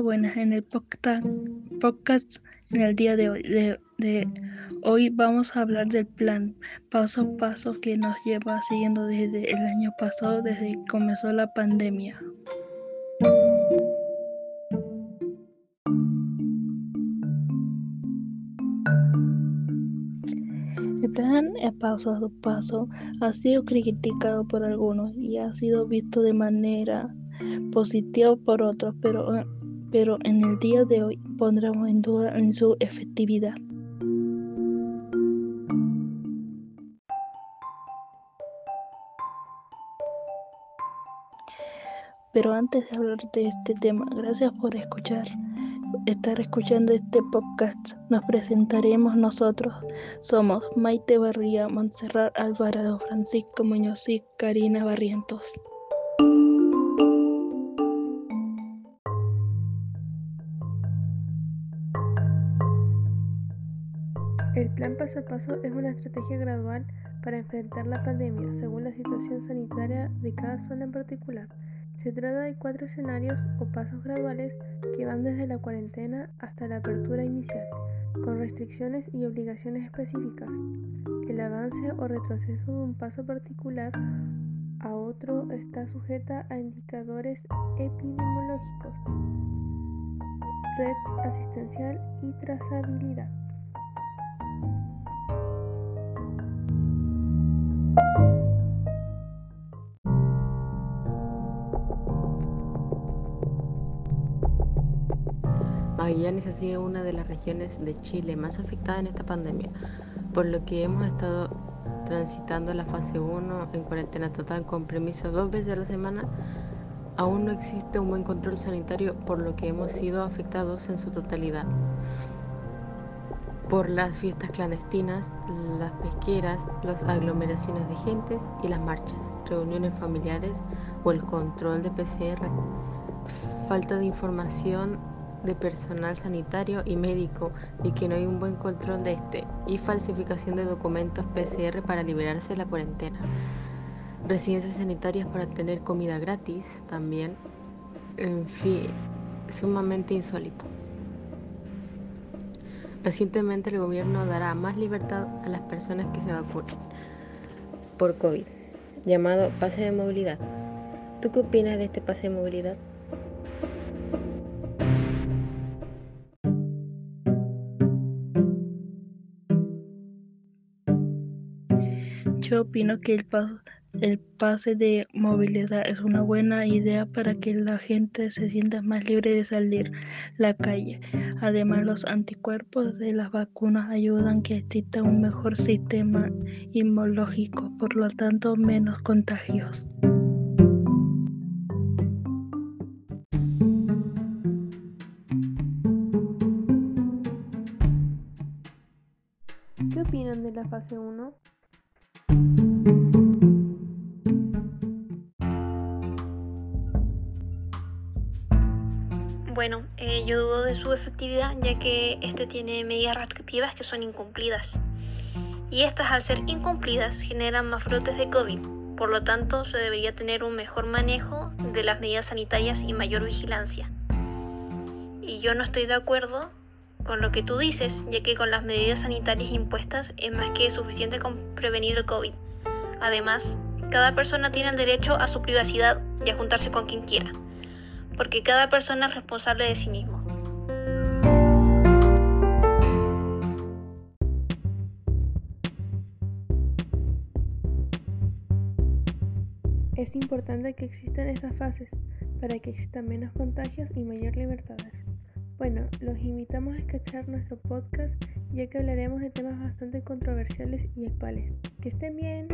Buenas. En el podcast, en el día de hoy, de, hoy vamos a hablar del plan paso a paso que nos lleva siguiendo desde el año pasado, desde que comenzó la pandemia. El plan paso a paso ha sido criticado por algunos y ha sido visto de manera positiva por otros, pero, pero en el día de hoy pondremos en duda en su efectividad. Pero antes de hablar de este tema, gracias por escuchar, estar escuchando este podcast. Nos presentaremos nosotros. Somos Maite Barría, Montserrat Alvarado, Francisco Muñoz y Karina Barrientos. El plan paso a paso es una estrategia gradual para enfrentar la pandemia según la situación sanitaria de cada zona en particular. Se trata de cuatro escenarios o pasos graduales que van desde la cuarentena hasta la apertura inicial, con restricciones y obligaciones específicas. El avance o retroceso de un paso particular a otro está sujeta a indicadores epidemiológicos, red asistencial y trazabilidad. Magallanes ha sido una de las regiones de Chile más afectada en esta pandemia, por lo que hemos estado transitando la fase 1 en cuarentena total con permiso dos veces a la semana. Aún no existe un buen control sanitario, por lo que hemos sido afectados en su totalidad por las fiestas clandestinas, las pesqueras, las aglomeraciones de gentes y las marchas, reuniones familiares o el control de PCR, falta de información de personal sanitario y médico y que no hay un buen control de este, y falsificación de documentos PCR para liberarse de la cuarentena. Residencias sanitarias para tener comida gratis también. En fin, sumamente insólito. Recientemente el gobierno dará más libertad a las personas que se vacunen por COVID, llamado pase de movilidad. ¿Tú qué opinas de este pase de movilidad? Yo opino que el pase de movilidad es una buena idea para que la gente se sienta más libre de salir a la calle. Además, los anticuerpos de las vacunas ayudan que exista un mejor sistema inmunológico, por lo tanto, menos contagios. ¿Qué opinan de la fase 1? Bueno, eh, yo dudo de su efectividad ya que este tiene medidas restrictivas que son incumplidas. Y estas al ser incumplidas generan más brotes de COVID. Por lo tanto, se debería tener un mejor manejo de las medidas sanitarias y mayor vigilancia. Y yo no estoy de acuerdo con lo que tú dices, ya que con las medidas sanitarias impuestas es más que suficiente con prevenir el COVID. Además, cada persona tiene el derecho a su privacidad y a juntarse con quien quiera porque cada persona es responsable de sí mismo. Es importante que existan estas fases para que existan menos contagios y mayor libertades. Bueno, los invitamos a escuchar nuestro podcast ya que hablaremos de temas bastante controversiales y actuales. Que estén bien.